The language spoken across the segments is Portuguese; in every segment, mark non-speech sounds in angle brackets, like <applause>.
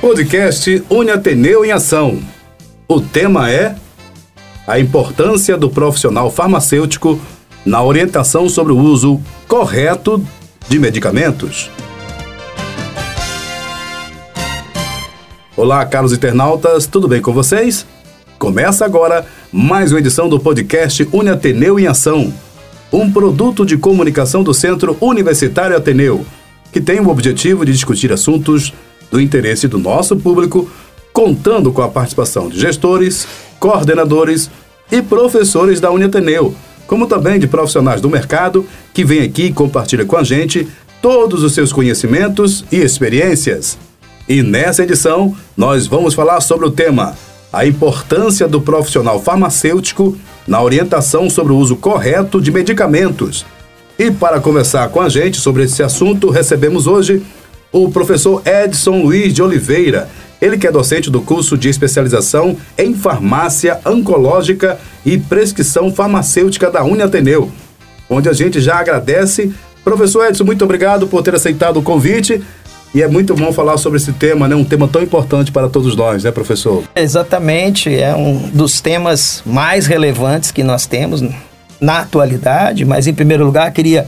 Podcast Uniateneu em Ação. O tema é a importância do profissional farmacêutico na orientação sobre o uso correto de medicamentos. Olá, caros internautas, tudo bem com vocês? Começa agora mais uma edição do podcast Uniateneu em Ação, um produto de comunicação do Centro Universitário Ateneu, que tem o objetivo de discutir assuntos do interesse do nosso público, contando com a participação de gestores, coordenadores e professores da Uniateneu, como também de profissionais do mercado que vêm aqui e compartilham com a gente todos os seus conhecimentos e experiências. E nessa edição, nós vamos falar sobre o tema a importância do profissional farmacêutico na orientação sobre o uso correto de medicamentos. E para conversar com a gente sobre esse assunto, recebemos hoje o professor Edson Luiz de Oliveira. Ele que é docente do curso de especialização em farmácia oncológica e prescrição farmacêutica da Uniateneu, onde a gente já agradece. Professor Edson, muito obrigado por ter aceitado o convite. E é muito bom falar sobre esse tema, né? Um tema tão importante para todos nós, né, professor? Exatamente, é um dos temas mais relevantes que nós temos na atualidade, mas em primeiro lugar queria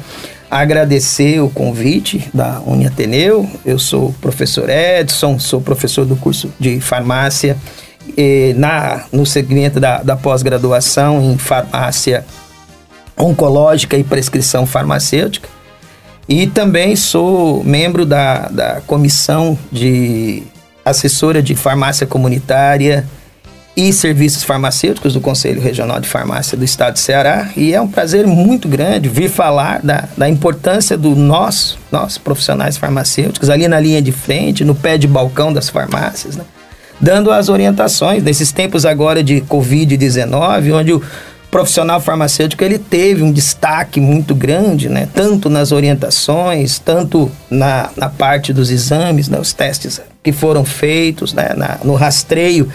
agradecer o convite da Uniateneu. Eu sou professor Edson, sou professor do curso de farmácia na, no segmento da, da pós-graduação em farmácia oncológica e prescrição farmacêutica. E também sou membro da, da comissão de assessora de farmácia comunitária e serviços farmacêuticos do Conselho Regional de Farmácia do Estado de Ceará. E é um prazer muito grande vir falar da, da importância do nosso, nós profissionais farmacêuticos, ali na linha de frente, no pé de balcão das farmácias, né? dando as orientações nesses tempos agora de Covid-19, onde o profissional farmacêutico ele teve um destaque muito grande, né? tanto nas orientações, tanto na, na parte dos exames, né? os testes que foram feitos, né? na, no rastreio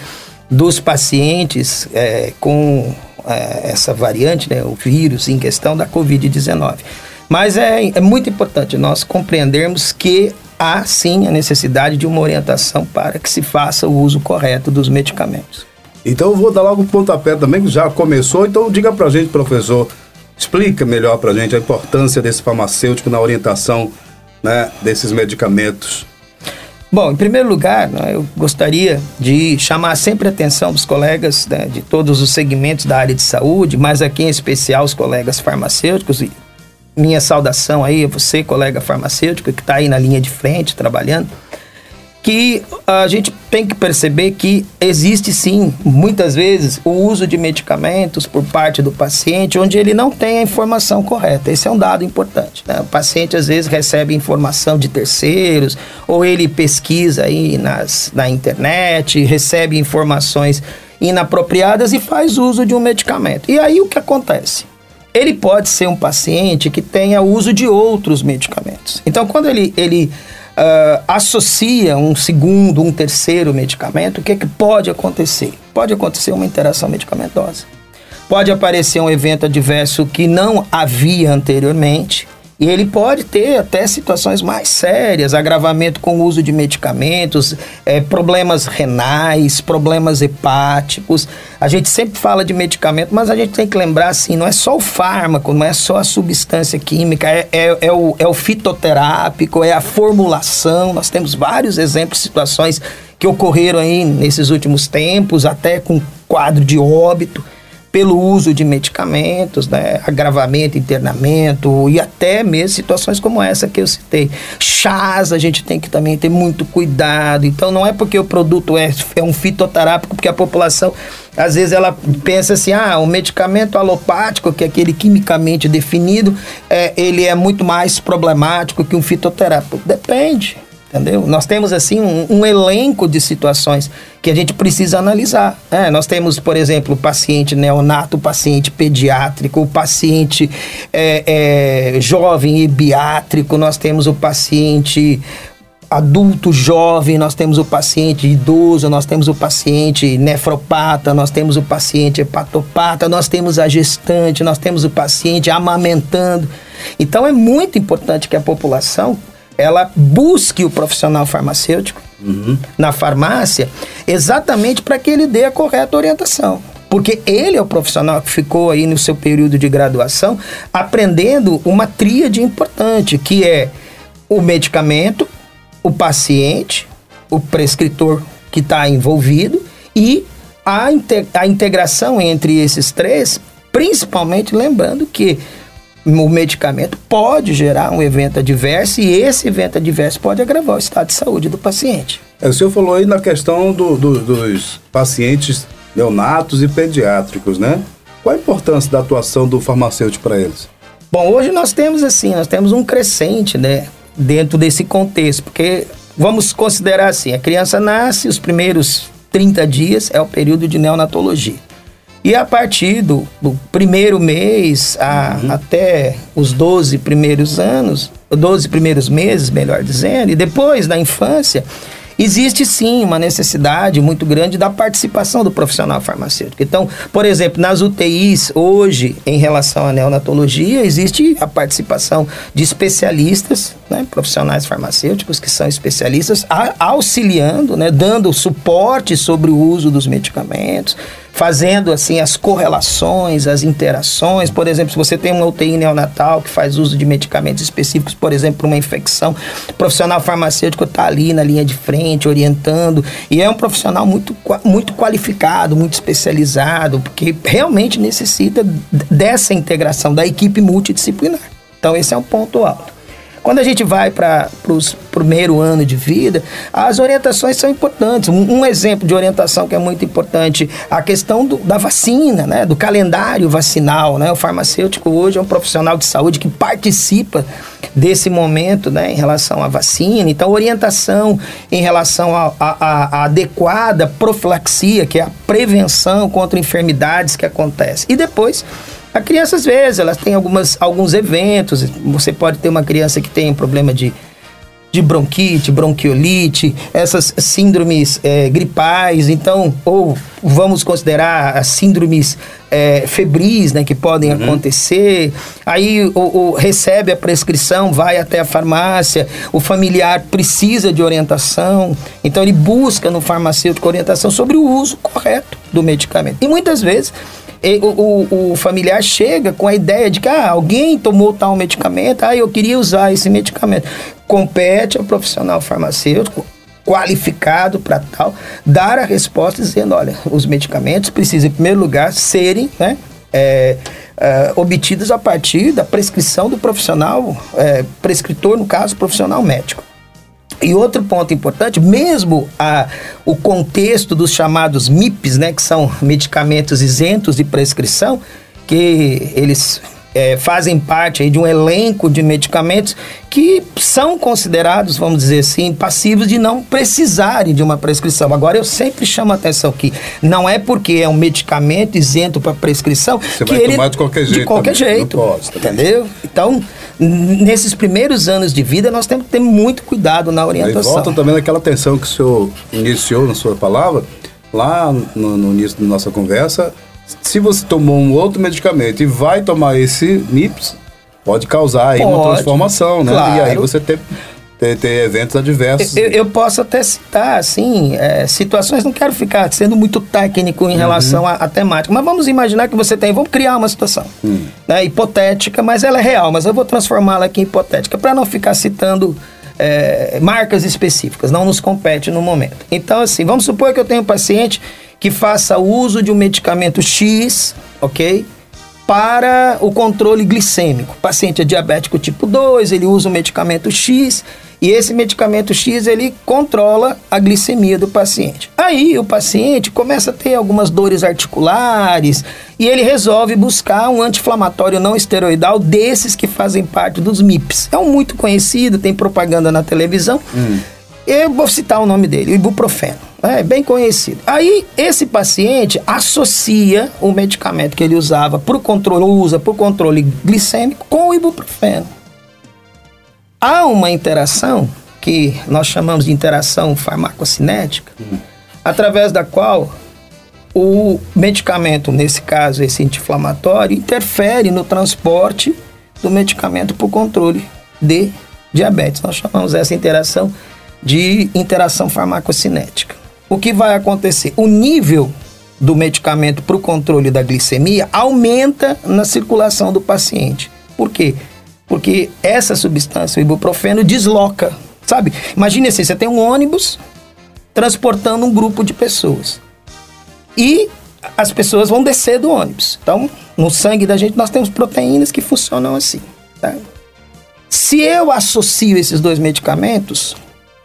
dos pacientes é, com é, essa variante, né, o vírus em questão da Covid-19. Mas é, é muito importante nós compreendermos que há sim a necessidade de uma orientação para que se faça o uso correto dos medicamentos. Então eu vou dar logo o pontapé também, que já começou. Então diga pra gente, professor, explica melhor pra gente a importância desse farmacêutico na orientação né, desses medicamentos. Bom, em primeiro lugar, né, eu gostaria de chamar sempre a atenção dos colegas né, de todos os segmentos da área de saúde, mas aqui em especial os colegas farmacêuticos. E minha saudação aí a você, colega farmacêutico, que está aí na linha de frente trabalhando que a gente tem que perceber que existe sim, muitas vezes, o uso de medicamentos por parte do paciente onde ele não tem a informação correta. Esse é um dado importante. Né? O paciente às vezes recebe informação de terceiros, ou ele pesquisa aí nas, na internet, recebe informações inapropriadas e faz uso de um medicamento. E aí o que acontece? Ele pode ser um paciente que tenha uso de outros medicamentos. Então, quando ele, ele uh, associa um segundo, um terceiro medicamento, o que, é que pode acontecer? Pode acontecer uma interação medicamentosa. Pode aparecer um evento adverso que não havia anteriormente, e ele pode ter até situações mais sérias, agravamento com o uso de medicamentos, é, problemas renais, problemas hepáticos. A gente sempre fala de medicamento, mas a gente tem que lembrar assim, não é só o fármaco, não é só a substância química, é, é, é o, é o fitoterápico, é a formulação. Nós temos vários exemplos, situações que ocorreram aí nesses últimos tempos, até com quadro de óbito pelo uso de medicamentos, né, agravamento, internamento e até mesmo situações como essa que eu citei. Chás, a gente tem que também ter muito cuidado. Então, não é porque o produto é, é um fitoterápico, porque a população, às vezes, ela pensa assim: ah, o medicamento alopático, que é aquele quimicamente definido, é, ele é muito mais problemático que um fitoterápico. Depende entendeu? Nós temos assim um, um, elenco de situações que a gente precisa analisar. É, nós temos, por exemplo, o paciente neonato, o paciente pediátrico, o paciente é, é, jovem e biátrico, nós temos o paciente adulto jovem, nós temos o paciente idoso, nós temos o paciente nefropata, nós temos o paciente hepatopata, nós temos a gestante, nós temos o paciente amamentando. Então é muito importante que a população ela busque o profissional farmacêutico uhum. na farmácia, exatamente para que ele dê a correta orientação. Porque ele é o profissional que ficou aí no seu período de graduação aprendendo uma tríade importante, que é o medicamento, o paciente, o prescritor que está envolvido e a, a integração entre esses três, principalmente lembrando que o medicamento pode gerar um evento adverso e esse evento adverso pode agravar o estado de saúde do paciente. É, o senhor falou aí na questão do, do, dos pacientes neonatos e pediátricos, né? Qual a importância da atuação do farmacêutico para eles? Bom, hoje nós temos assim, nós temos um crescente, né, dentro desse contexto, porque vamos considerar assim, a criança nasce, os primeiros 30 dias é o período de neonatologia. E a partir do, do primeiro mês a, uhum. até os 12 primeiros anos, 12 primeiros meses, melhor dizendo, e depois da infância, existe sim uma necessidade muito grande da participação do profissional farmacêutico. Então, por exemplo, nas UTIs, hoje, em relação à neonatologia, existe a participação de especialistas, né, profissionais farmacêuticos que são especialistas, auxiliando, né, dando suporte sobre o uso dos medicamentos fazendo assim as correlações, as interações. Por exemplo, se você tem uma UTI neonatal que faz uso de medicamentos específicos, por exemplo, para uma infecção, o profissional farmacêutico está ali na linha de frente, orientando, e é um profissional muito, muito qualificado, muito especializado, porque realmente necessita dessa integração da equipe multidisciplinar. Então, esse é um ponto alto. Quando a gente vai para o primeiro ano de vida, as orientações são importantes. Um, um, exemplo de orientação que é muito importante, a questão do, da vacina, né? do calendário vacinal. Né? O farmacêutico hoje é um profissional de saúde que participa desse momento né? em relação à vacina. Então, orientação em relação à adequada profilaxia, que é a prevenção contra enfermidades que acontecem. E depois a criança, às vezes, elas têm algumas, alguns eventos. Você pode ter uma criança que tem um problema de, de bronquite, bronquiolite, essas síndromes é, gripais, então, ou vamos considerar as síndromes é, febris, né, que podem uhum. acontecer. Aí o, o, recebe a prescrição, vai até a farmácia, o familiar precisa de orientação, então ele busca no farmacêutico orientação sobre o uso correto do medicamento. E muitas vezes o, o, o, familiar chega com a ideia de que ah, alguém tomou tal medicamento, ah, eu queria usar esse medicamento. Compete ao profissional farmacêutico qualificado para tal, dar a resposta dizendo, olha, os medicamentos precisam, em primeiro lugar, serem né, é, é, obtidos a partir da prescrição do profissional, é, prescritor, no caso, profissional médico. E outro ponto importante, mesmo a, o contexto dos chamados MIPs, né, que são medicamentos isentos de prescrição, que eles é, fazem parte aí de um elenco de medicamentos que são considerados, vamos dizer assim, passivos de não precisarem de uma prescrição. Agora, eu sempre chamo a atenção que não é porque é um medicamento isento para prescrição Você que vai ele tomar de qualquer jeito. De qualquer também. jeito, pode, entendeu? Então, nesses primeiros anos de vida, nós temos que ter muito cuidado na orientação. E volta também naquela atenção que o senhor iniciou na sua palavra, lá no, no início da nossa conversa, se você tomou um outro medicamento e vai tomar esse MIPS, pode causar aí pode, uma transformação, né? Claro. E aí você ter, ter, ter eventos adversos. Eu, eu, posso até citar, assim, é, situações, não quero ficar sendo muito técnico em uhum. relação à, temática, mas vamos imaginar que você tem, vamos criar uma situação uhum. né, hipotética, mas ela é real, mas eu vou transformá-la aqui em hipotética, para não ficar citando é, marcas específicas, não nos compete no momento. Então, assim, vamos supor que eu tenho um paciente que faça uso de um medicamento X, ok? Para o controle glicêmico. O paciente é diabético tipo 2, ele usa o medicamento X e esse medicamento X ele controla a glicemia do paciente. Aí o paciente começa a ter algumas dores articulares e ele resolve buscar um anti-inflamatório não esteroidal desses que fazem parte dos MIPs. É um muito conhecido, tem propaganda na televisão. Hum. Eu vou citar o nome dele, o ibuprofeno. É bem conhecido. Aí, esse paciente associa o medicamento que ele usava para o controle, usa para o controle glicêmico com o ibuprofeno. Há uma interação que nós chamamos de interação farmacocinética, hum. através da qual o medicamento, nesse caso esse anti-inflamatório, interfere no transporte do medicamento para o controle de diabetes. Nós chamamos essa interação de interação farmacocinética. O que vai acontecer? O nível do medicamento para o controle da glicemia aumenta na circulação do paciente. Por quê? Porque essa substância, o ibuprofeno, desloca. Sabe? Imagine assim, você tem um ônibus transportando um grupo de pessoas. E as pessoas vão descer do ônibus. Então, no sangue da gente nós temos proteínas que funcionam assim. Tá? Se eu associo esses dois medicamentos,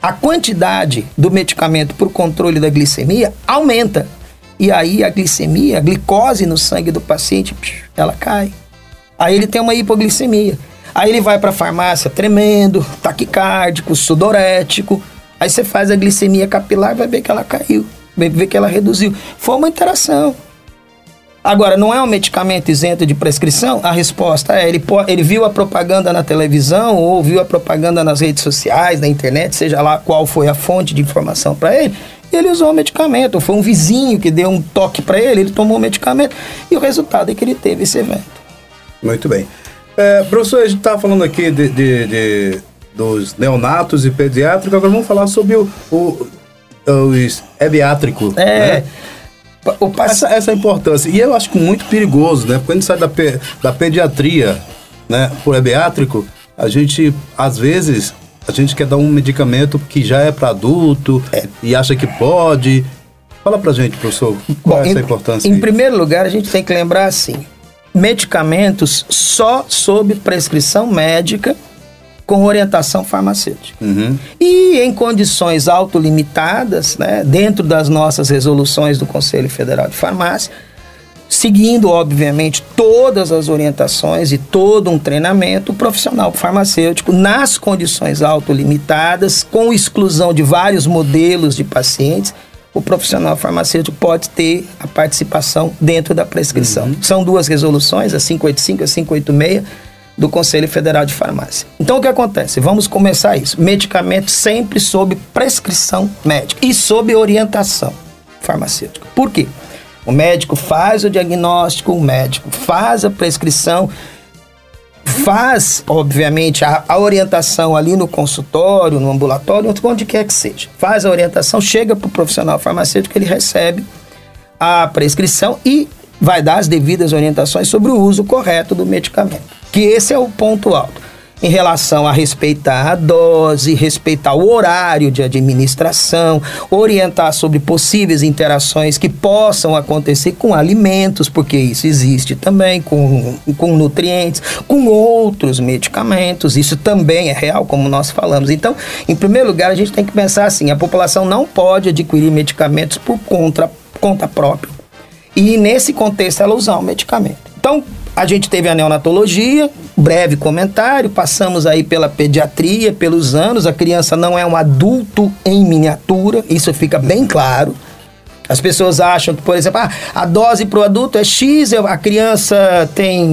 a quantidade do medicamento para o controle da glicemia aumenta. E aí a glicemia, a glicose no sangue do paciente, ela cai. Aí ele tem uma hipoglicemia. Aí ele vai para a farmácia tremendo, taquicárdico, sudorético. Aí você faz a glicemia capilar, vai ver que ela caiu, vai ver que ela reduziu. Foi uma interação. Agora, não é um medicamento isento de prescrição? A resposta é: ele, ele viu a propaganda na televisão ou viu a propaganda nas redes sociais, na internet, seja lá qual foi a fonte de informação para ele, e ele usou o medicamento. Foi um vizinho que deu um toque para ele, ele tomou o medicamento e o resultado é que ele teve esse evento. Muito bem. É, professor, a gente estava falando aqui de, de, de, dos neonatos e pediátricos, agora vamos falar sobre o, o, o ebiátrico. É. Né? Essa, essa importância. E eu acho muito perigoso, né? Quando a gente sai da, pe, da pediatria, né, por ebiátrico, a gente, às vezes, a gente quer dar um medicamento que já é para adulto é. e acha que pode. Fala pra gente, professor, qual Bom, é essa em, importância? Em aí? primeiro lugar, a gente tem que lembrar assim: medicamentos só sob prescrição médica com orientação farmacêutica. Uhum. E em condições autolimitadas, né, dentro das nossas resoluções do Conselho Federal de Farmácia, seguindo, obviamente, todas as orientações e todo um treinamento profissional farmacêutico nas condições autolimitadas, com exclusão de vários modelos de pacientes, o profissional farmacêutico pode ter a participação dentro da prescrição. Uhum. São duas resoluções, a 585 e a 586 do Conselho Federal de Farmácia. Então o que acontece? Vamos começar isso. Medicamento sempre sob prescrição médica e sob orientação farmacêutica. Por quê? O médico faz o diagnóstico, o médico faz a prescrição, faz, obviamente, a, a, orientação ali no consultório, no ambulatório, onde quer que seja. Faz a orientação, chega para o profissional farmacêutico, ele recebe a prescrição e vai dar as devidas orientações sobre o uso correto do medicamento. Que esse é o ponto alto em relação a respeitar a dose, respeitar o horário de administração, orientar sobre possíveis interações que possam acontecer com alimentos, porque isso existe também, com, com nutrientes, com outros medicamentos, isso também é real, como nós falamos. Então, em primeiro lugar, a gente tem que pensar assim: a população não pode adquirir medicamentos por conta, conta própria. E nesse contexto ela usar o medicamento. Então, a gente teve a neonatologia, breve comentário, passamos aí pela pediatria, pelos anos, a criança não é um adulto em miniatura, isso fica bem claro. As pessoas acham que, por exemplo, ah, a dose para o adulto é X, a criança tem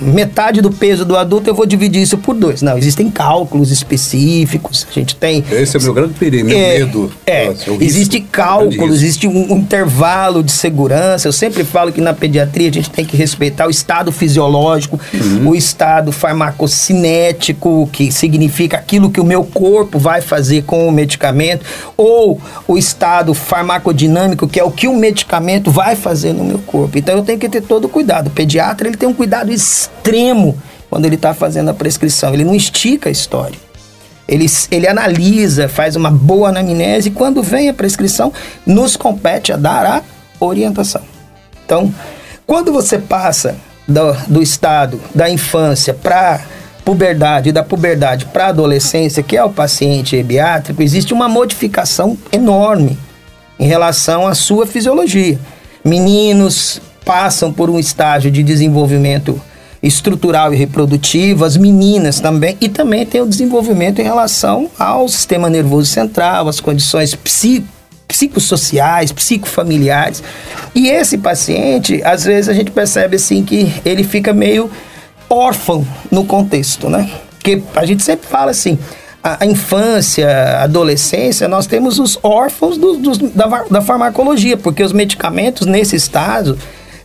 metade do peso do adulto, eu vou dividir isso por dois. Não, existem cálculos específicos, a gente tem... Esse é o meu grande perigo, meu é, medo. É, Nossa, existe cálculo, existe um, um intervalo de segurança. Eu sempre falo que na pediatria a gente tem que respeitar o estado fisiológico, uhum. o estado farmacocinético, que significa aquilo que o meu corpo vai fazer com o medicamento, ou o estado farmacodinâmico, que é é o que o medicamento vai fazer no meu corpo. Então eu tenho que ter todo cuidado. O pediatra ele tem um cuidado extremo quando ele está fazendo a prescrição. Ele não estica a história. Ele, ele analisa, faz uma boa anamnese e quando vem a prescrição, nos compete a dar a orientação. Então, quando você passa do, do estado da infância para puberdade, da puberdade para adolescência, que é o paciente ebiátrico, existe uma modificação enorme em relação à sua fisiologia. Meninos passam por um estágio de desenvolvimento estrutural e reprodutivo, as meninas também, e também tem o desenvolvimento em relação ao sistema nervoso central, as condições psico, psicossociais, psicofamiliares. E esse paciente, às vezes a gente percebe assim que ele fica meio órfão no contexto, né? Porque a gente sempre fala assim, a, a, infância, a adolescência, nós temos os órfãos do, da, da farmacologia, porque os medicamentos nesse estado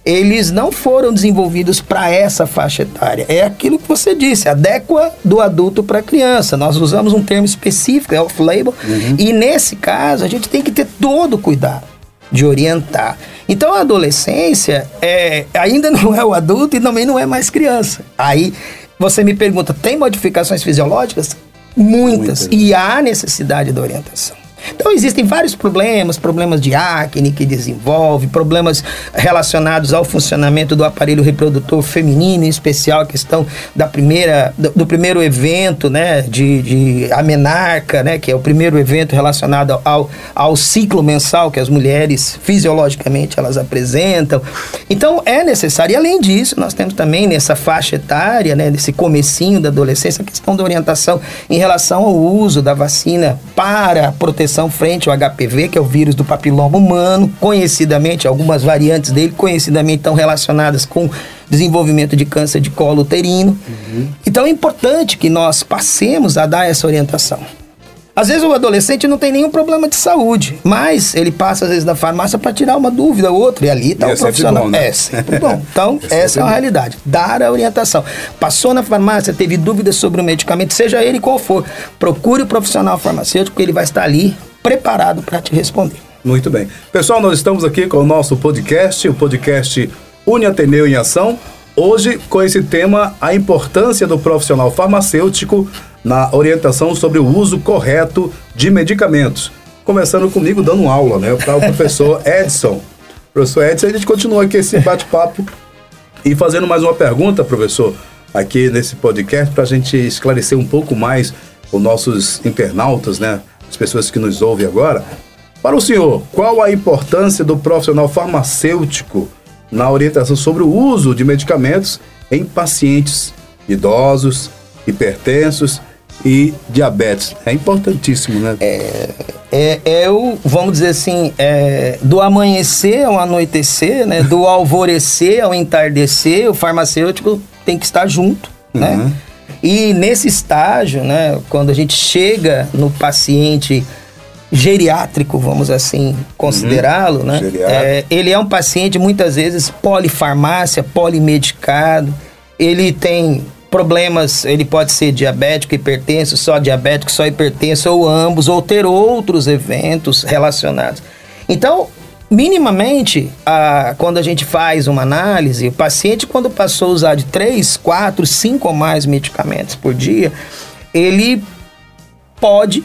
eles não foram desenvolvidos para essa faixa etária. É aquilo que você disse, adequa do adulto para a criança. Nós usamos um termo específico, é off-label, uhum. e nesse caso a gente tem que ter todo o cuidado de orientar. Então a adolescência é, ainda <laughs> não é o adulto e também não é mais criança. Aí você me pergunta, tem modificações fisiológicas? Muitas. Muitas. E há necessidade da orientação. Então existem vários problemas, problemas de acne que desenvolve, problemas relacionados ao funcionamento do aparelho reprodutor feminino, em especial a questão da primeira, do, do primeiro evento, né, de, de a menarca, né, que é o primeiro evento relacionado ao, ao ciclo mensal que as mulheres fisiologicamente elas apresentam. Então é necessário. E além disso, nós temos também nessa faixa etária, né, nesse comecinho da adolescência, a questão da orientação em relação ao uso da vacina para proteção frente ao HPV, que é o vírus do papiloma humano, conhecidamente, algumas variantes dele, conhecidamente estão relacionadas com desenvolvimento de câncer de colo uterino. Uhum. Então é importante que nós passemos a dar essa orientação. Às vezes o adolescente não tem nenhum problema de saúde, mas ele passa às vezes na farmácia para tirar uma dúvida ou outra e ali está o é profissional. Bom, né? É sempre bom. <laughs> Então é essa é a realidade. Dar a orientação. Passou na farmácia, teve dúvidas sobre o medicamento, seja ele qual for, procure o profissional farmacêutico que ele vai estar ali preparado para te responder. Muito bem. Pessoal, nós estamos aqui com o nosso podcast, o podcast Uni Ateneu em Ação. Hoje, com esse tema, a importância do profissional farmacêutico na orientação sobre o uso correto de medicamentos. Começando comigo dando aula, né? Para o professor <laughs> Edson. Professor Edson, a gente continua aqui esse bate-papo e fazendo mais uma pergunta, professor, aqui nesse podcast, para a gente esclarecer um pouco mais os nossos internautas, né? As pessoas que nos ouvem agora. Para o senhor, qual a importância do profissional farmacêutico na orientação sobre o uso de medicamentos em pacientes idosos, hipertensos e diabetes. É importantíssimo, né? É, é, é o, vamos dizer assim, é, do amanhecer ao anoitecer, né? Do <laughs> alvorecer ao entardecer, o farmacêutico tem que estar junto, né? uhum. né? E nesse estágio, né, quando a gente chega no paciente geriátrico, vamos assim considerá-lo, uhum. né? É, ele é um paciente muitas vezes polifarmácia, polimedicado. Ele tem problemas, ele pode ser diabético, hipertenso, só diabético, só hipertenso, ou ambos, ou ter outros eventos relacionados. Então, minimamente, a, quando a gente faz uma análise, o paciente, quando passou a usar de 3, 4, 5 ou mais medicamentos por dia, ele pode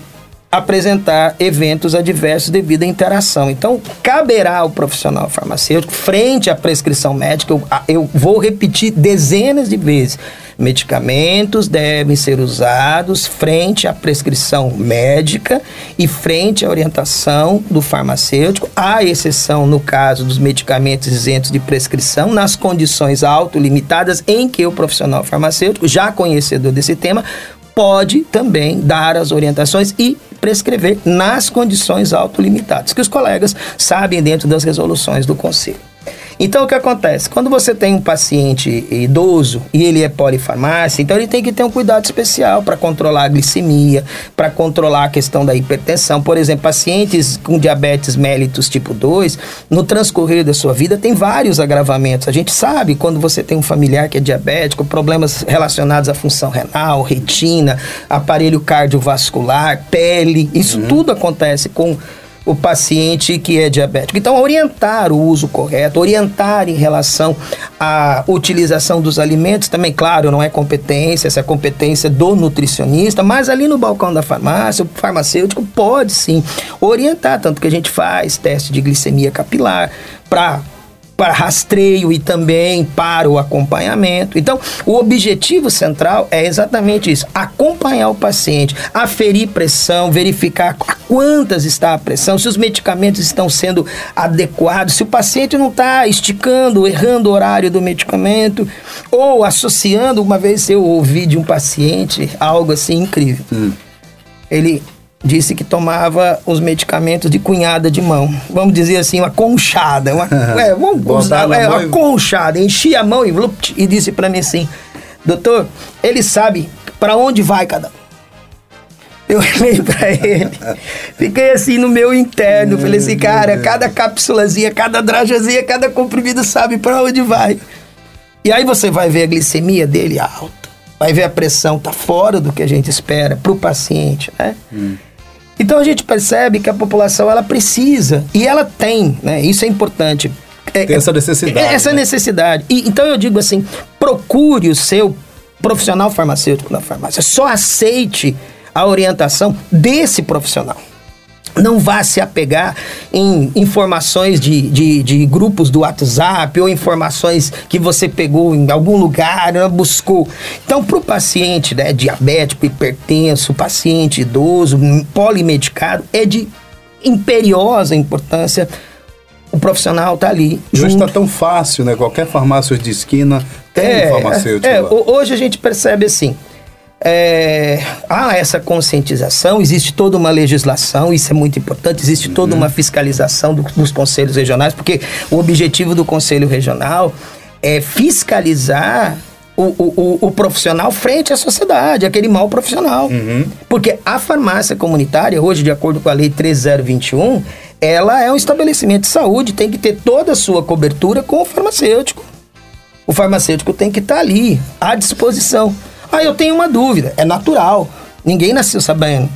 apresentar eventos adversos devido à interação. Então, caberá ao profissional farmacêutico, frente à prescrição médica, eu, eu vou repetir dezenas de vezes, medicamentos devem ser usados frente à prescrição médica e frente à orientação do farmacêutico, à exceção no caso dos medicamentos isentos de prescrição, nas condições autolimitadas em que o profissional farmacêutico, já conhecedor desse tema, pode também dar as orientações e prescrever nas condições autolimitadas, que os colegas sabem dentro das resoluções do Conselho. Então, o que acontece? Quando você tem um paciente idoso e ele é polifarmácia, então ele tem que ter um cuidado especial para controlar a glicemia, para controlar a questão da hipertensão. Por exemplo, pacientes com diabetes mellitus tipo 2, no transcorrer da sua vida, tem vários agravamentos. A gente sabe quando você tem um familiar que é diabético, problemas relacionados à função renal, retina, aparelho cardiovascular, pele, isso uhum. tudo acontece com o paciente que é diabético. Então, orientar o uso correto, orientar em relação à utilização dos alimentos, também, claro, não é competência, essa é competência do nutricionista, mas ali no balcão da farmácia, o farmacêutico pode sim orientar, tanto que a gente faz teste de glicemia capilar para para rastreio e também para o acompanhamento. Então, o objetivo central é exatamente isso: acompanhar o paciente, aferir pressão, verificar a quantas está a pressão, se os medicamentos estão sendo adequados, se o paciente não está esticando, errando o horário do medicamento, ou associando. Uma vez eu ouvi de um paciente algo assim incrível. Hum. Ele disse que tomava os medicamentos de cunhada de mão. Vamos dizer assim, uma conchada. Uma, <laughs> é, vamos usar, é, uma conchada. Enchia a mão e, e disse para mim assim: Doutor, ele sabe para onde vai cada um. Eu <laughs> olhei pra ele, fiquei assim no meu interno. Falei assim, cara, cada cápsulazinha, cada drajazinha, cada comprimido sabe pra onde vai. E aí você vai ver a glicemia dele alta, vai ver a pressão tá fora do que a gente espera pro paciente, né? Hum. Então a gente percebe que a população ela precisa e ela tem, né? Isso é importante. É, tem essa necessidade. É, essa né? necessidade. E, então eu digo assim, procure o seu profissional farmacêutico na farmácia. Só aceite a orientação desse profissional. Não vá se apegar em informações de, de, de, grupos do WhatsApp ou informações que você pegou em algum lugar, né, buscou. Então, para o paciente né, diabético, hipertenso, paciente idoso, polimedicado, é de imperiosa importância o profissional tá ali. Hoje está tão fácil, né? Qualquer farmácia de esquina tem é, um farmacêutico. É, hoje a gente percebe assim. É, há essa conscientização, existe toda uma legislação, isso é muito importante, existe uhum. toda uma fiscalização do, dos conselhos regionais, porque o objetivo do conselho regional é fiscalizar o, o, o, profissional frente à sociedade, aquele mal profissional. Uhum. Porque a farmácia comunitária, hoje, de acordo com a Lei 3021, ela é um estabelecimento de saúde, tem que ter toda a sua cobertura com o farmacêutico. O farmacêutico tem que estar tá ali, à disposição. Ah, eu tenho uma dúvida. É natural. Ninguém nasceu sabendo.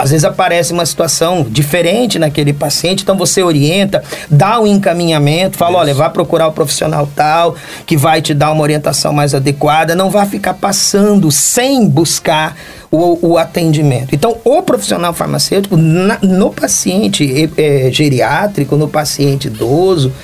Às vezes aparece uma situação diferente naquele paciente, então você orienta, dá o um encaminhamento, fala, Isso. olha, vá procurar o profissional tal, que vai te dar uma orientação mais adequada, não vá ficar passando sem buscar o, o atendimento. Então, o profissional farmacêutico, na, no paciente é, geriátrico, no paciente idoso,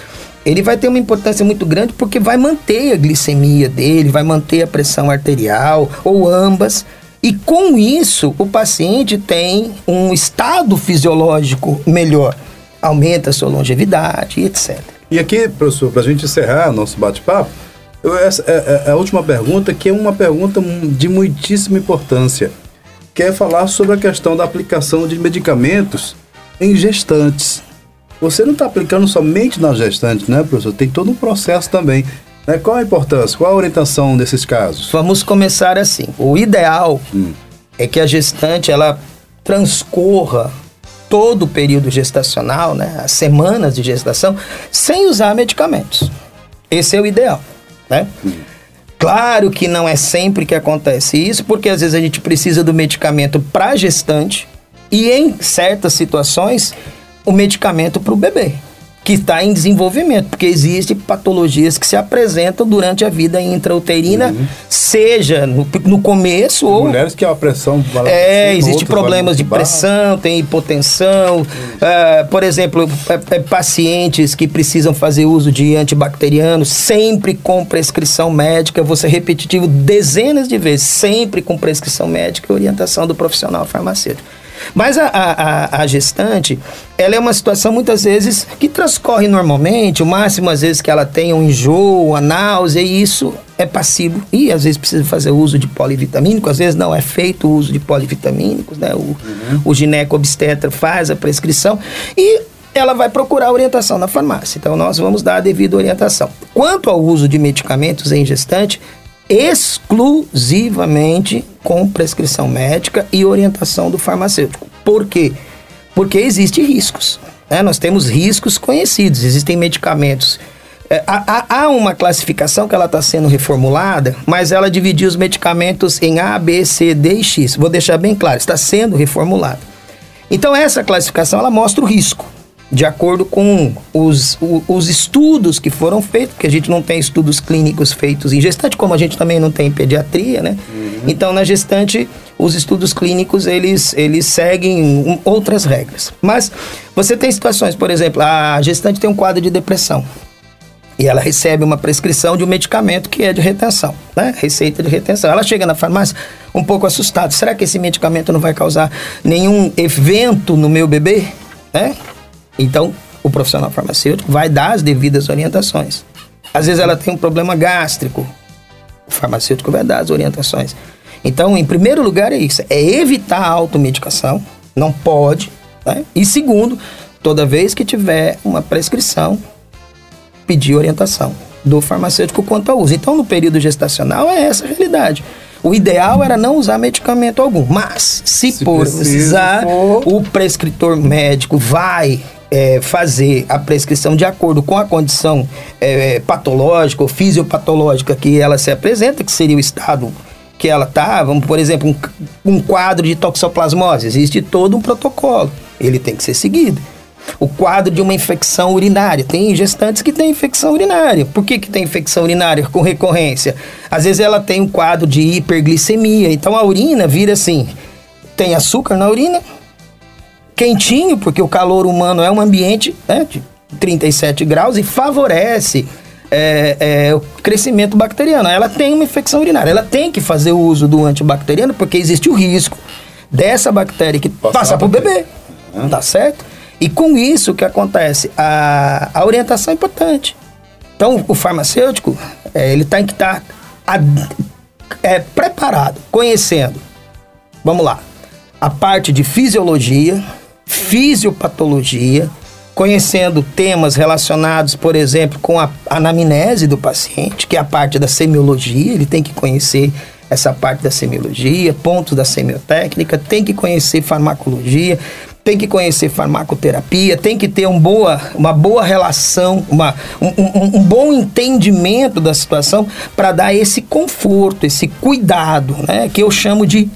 ele vai ter uma importância muito grande porque vai manter a glicemia dele, vai manter a pressão arterial, ou ambas. E com isso, o paciente tem um estado fisiológico melhor, aumenta a sua longevidade, etc. E aqui, professor, para a gente encerrar nosso bate-papo, essa é, é a última pergunta, que é uma pergunta de muitíssima importância, que é falar sobre a questão da aplicação de medicamentos em gestantes. Você não está aplicando somente na gestante, né, professor? Tem todo um processo também. Né? Qual a importância? Qual a orientação desses casos? Vamos começar assim. O ideal hum. é que a gestante ela transcorra todo o período gestacional, né, as semanas de gestação, sem usar medicamentos. Esse é o ideal, né? Hum. Claro que não é sempre que acontece isso, porque às vezes a gente precisa do medicamento para gestante e em certas situações o medicamento para o bebê, que está em desenvolvimento, porque existem patologias que se apresentam durante a vida intrauterina, uhum. seja no, no começo ou. Mulheres que a pressão. É, existem problemas de pressão, tem hipotensão. Uh, por exemplo, é, é, pacientes que precisam fazer uso de antibacterianos, sempre com prescrição médica, você repetitivo dezenas de vezes, sempre com prescrição médica e orientação do profissional farmacêutico. Mas a, a, a, gestante, ela é uma situação muitas vezes que transcorre normalmente, o máximo às vezes que ela tem um enjoo, uma náusea, e isso é passivo. E às vezes precisa fazer uso de polivitamínico, às vezes não é feito o uso de polivitamínicos, né? O, uhum. o gineco-obstetra faz a prescrição e ela vai procurar orientação na farmácia. Então nós vamos dar a devida orientação. Quanto ao uso de medicamentos em gestante, exclusivamente com prescrição médica e orientação do farmacêutico. Por quê? Porque existem riscos. Né? Nós temos riscos conhecidos, existem medicamentos. É, há, há, uma classificação que ela está sendo reformulada, mas ela dividiu os medicamentos em A, B, C, D e X. Vou deixar bem claro, está sendo reformulada. Então essa classificação ela mostra o risco de acordo com os, os estudos que foram feitos, porque a gente não tem estudos clínicos feitos em gestante, como a gente também não tem em pediatria, né? Uhum. Então, na gestante, os estudos clínicos, eles, eles seguem outras regras. Mas você tem situações, por exemplo, a gestante tem um quadro de depressão. E ela recebe uma prescrição de um medicamento que é de retenção, né? Receita de retenção. Ela chega na farmácia um pouco assustada. Será que esse medicamento não vai causar nenhum evento no meu bebê? Né? Então, o profissional farmacêutico vai dar as devidas orientações. Às vezes ela tem um problema gástrico, o farmacêutico vai dar as orientações. Então, em primeiro lugar é isso, é evitar a automedicação, não pode. Né? E segundo, toda vez que tiver uma prescrição, pedir orientação do farmacêutico quanto ao uso. Então, no período gestacional é essa a realidade. O ideal era não usar medicamento algum, mas se, se por precisar, for... o prescritor médico vai é, fazer a prescrição de acordo com a condição é, patológica ou fisiopatológica que ela se apresenta, que seria o estado que ela tá, vamos, por exemplo, um, um quadro de toxoplasmose, existe todo um protocolo, ele tem que ser seguido. O quadro de uma infecção urinária. Tem gestantes que têm infecção urinária. Por que, que tem infecção urinária com recorrência? Às vezes ela tem um quadro de hiperglicemia. Então a urina vira assim: tem açúcar na urina, quentinho, porque o calor humano é um ambiente né, de 37 graus e favorece é, é, o crescimento bacteriano. Ela tem uma infecção urinária, ela tem que fazer o uso do antibacteriano porque existe o risco dessa bactéria que Passar passar para o bebê. Uhum. Tá certo? E com isso, o que acontece? A, a orientação é importante. Então, o farmacêutico, é, ele tem que estar tá é, preparado, conhecendo. Vamos lá. A parte de fisiologia, fisiopatologia, conhecendo temas relacionados, por exemplo, com a anamnese do paciente, que é a parte da semiologia, ele tem que conhecer essa parte da semiologia, pontos da semiotécnica, tem que conhecer farmacologia, tem que conhecer farmacoterapia, tem que ter um boa, uma boa relação, uma, um, um, um bom entendimento da situação para dar esse conforto, esse cuidado, né? Que eu chamo de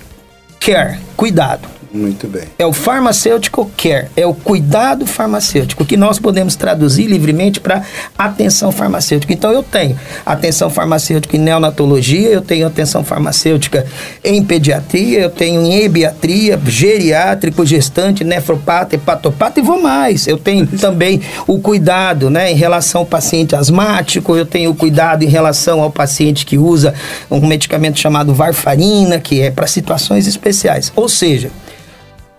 care, cuidado. Muito bem. É o farmacêutico care, é o cuidado farmacêutico, que nós podemos traduzir livremente para atenção farmacêutica. Então eu tenho atenção farmacêutica em neonatologia, eu tenho atenção farmacêutica em pediatria, eu tenho em ebiatria, geriátrico, gestante, nefropata, hepatopata e vou mais. Eu tenho também o cuidado, né, em relação ao paciente asmático, eu tenho o cuidado em relação ao paciente que usa um medicamento chamado varfarina, que é para situações especiais. Ou seja,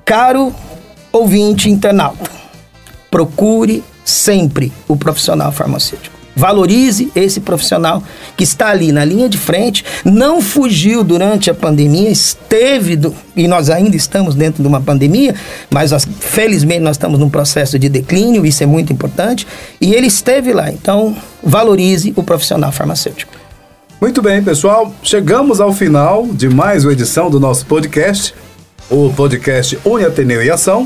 Caro ouvinte internauta, procure sempre o profissional farmacêutico. Valorize esse profissional que está ali na linha de frente, não fugiu durante a pandemia, esteve, do, e nós ainda estamos dentro de uma pandemia, mas nós, felizmente nós estamos num processo de declínio, isso é muito importante, e ele esteve lá. Então, valorize o profissional farmacêutico. Muito bem, pessoal, chegamos ao final de mais uma edição do nosso podcast o podcast Uni Ateneu em Ação.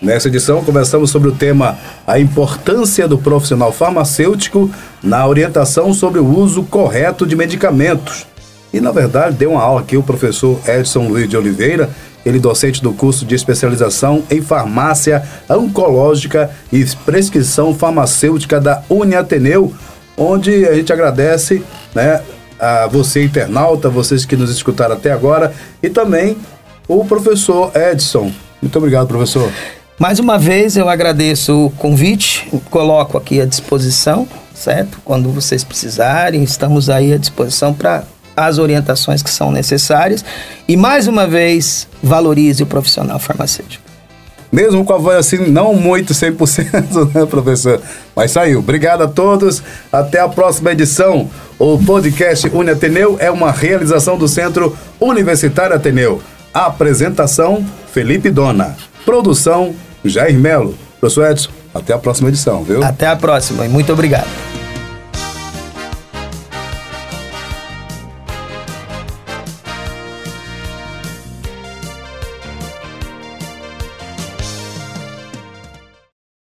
Nessa edição, conversamos sobre o tema A importância do profissional farmacêutico na orientação sobre o uso correto de medicamentos. E, na verdade, deu uma aula aqui o professor Edson Luiz de Oliveira, ele docente do curso de especialização em farmácia oncológica e prescrição farmacêutica da Uniateneu, onde a gente agradece né, a você, internauta, vocês que nos escutaram até agora, e também o professor Edson. Muito obrigado, professor. Mais uma vez eu agradeço o convite, coloco aqui à disposição, certo? Quando vocês precisarem, estamos aí à disposição para as orientações que são necessárias. E mais uma vez, valorize o profissional farmacêutico. Mesmo com a voz assim, não muito 100%, <laughs> né, professor? Mas saiu. Obrigado a todos. Até a próxima edição. O podcast Uni Ateneu é uma realização do Centro Universitário Ateneu. Apresentação: Felipe Dona. Produção: Jair Melo. Professor Edson, até a próxima edição, viu? Até a próxima e muito obrigado.